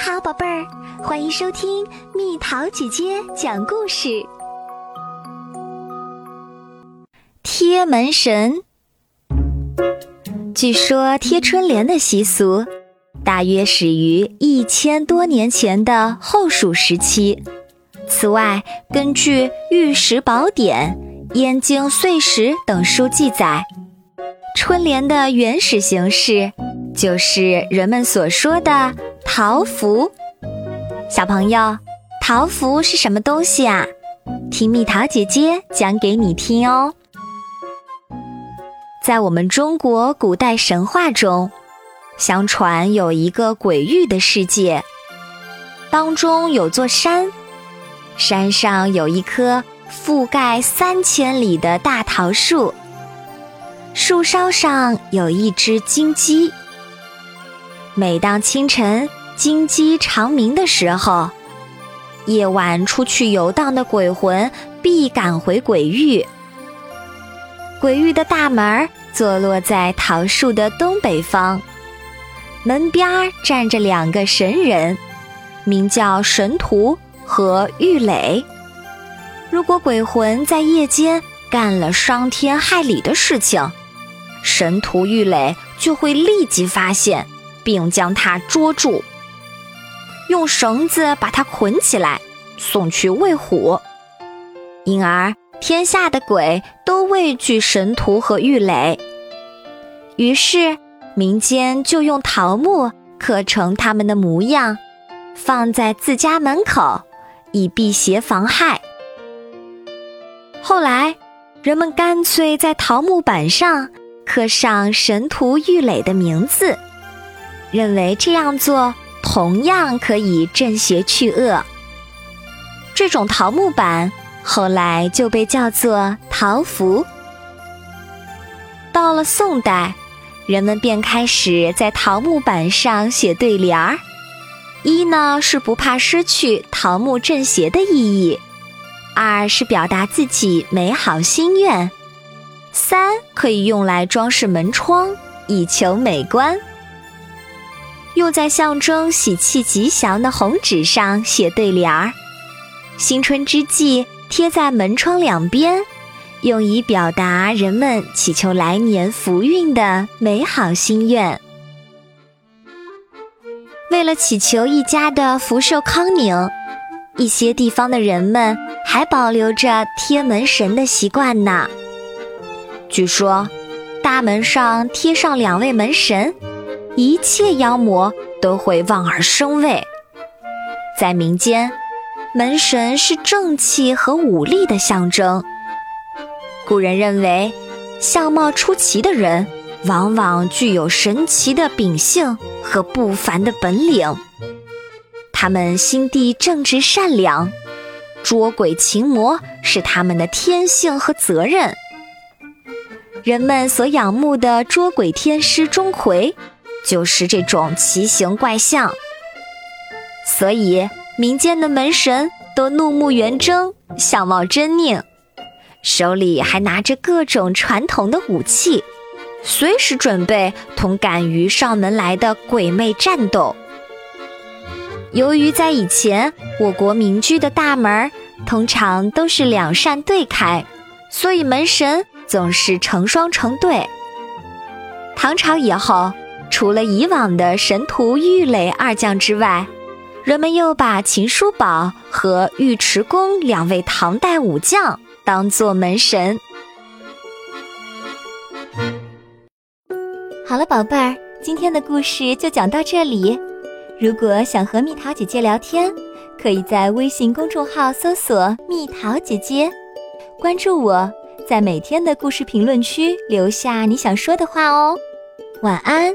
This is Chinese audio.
好，宝贝儿，欢迎收听蜜桃姐姐讲故事。贴门神，据说贴春联的习俗大约始于一千多年前的后蜀时期。此外，根据《玉石宝典》《燕京岁时》等书记载，春联的原始形式就是人们所说的。桃符，小朋友，桃符是什么东西啊？听蜜桃姐姐讲给你听哦。在我们中国古代神话中，相传有一个鬼域的世界，当中有座山，山上有一棵覆盖三千里的大桃树，树梢上有一只金鸡。每当清晨。金鸡长鸣的时候，夜晚出去游荡的鬼魂必赶回鬼域。鬼域的大门坐落在桃树的东北方，门边站着两个神人，名叫神荼和郁垒。如果鬼魂在夜间干了伤天害理的事情，神荼、郁垒就会立即发现，并将他捉住。用绳子把它捆起来，送去喂虎。因而天下的鬼都畏惧神荼和郁垒，于是民间就用桃木刻成他们的模样，放在自家门口，以辟邪防害。后来，人们干脆在桃木板上刻上神荼、郁垒的名字，认为这样做。同样可以镇邪去恶。这种桃木板后来就被叫做桃符。到了宋代，人们便开始在桃木板上写对联儿。一呢是不怕失去桃木镇邪的意义，二是表达自己美好心愿，三可以用来装饰门窗，以求美观。用在象征喜气吉祥的红纸上写对联儿，新春之际贴在门窗两边，用以表达人们祈求来年福运的美好心愿。为了祈求一家的福寿康宁，一些地方的人们还保留着贴门神的习惯呢。据说，大门上贴上两位门神。一切妖魔都会望而生畏。在民间，门神是正气和武力的象征。古人认为，相貌出奇的人往往具有神奇的秉性和不凡的本领。他们心地正直善良，捉鬼擒魔是他们的天性和责任。人们所仰慕的捉鬼天师钟馗。就是这种奇形怪相，所以民间的门神都怒目圆睁，相貌狰狞，手里还拿着各种传统的武器，随时准备同敢于上门来的鬼魅战斗。由于在以前我国民居的大门通常都是两扇对开，所以门神总是成双成对。唐朝以后。除了以往的神荼、郁垒二将之外，人们又把秦叔宝和尉迟恭两位唐代武将当做门神。好了，宝贝儿，今天的故事就讲到这里。如果想和蜜桃姐姐聊天，可以在微信公众号搜索“蜜桃姐姐”，关注我，在每天的故事评论区留下你想说的话哦。晚安。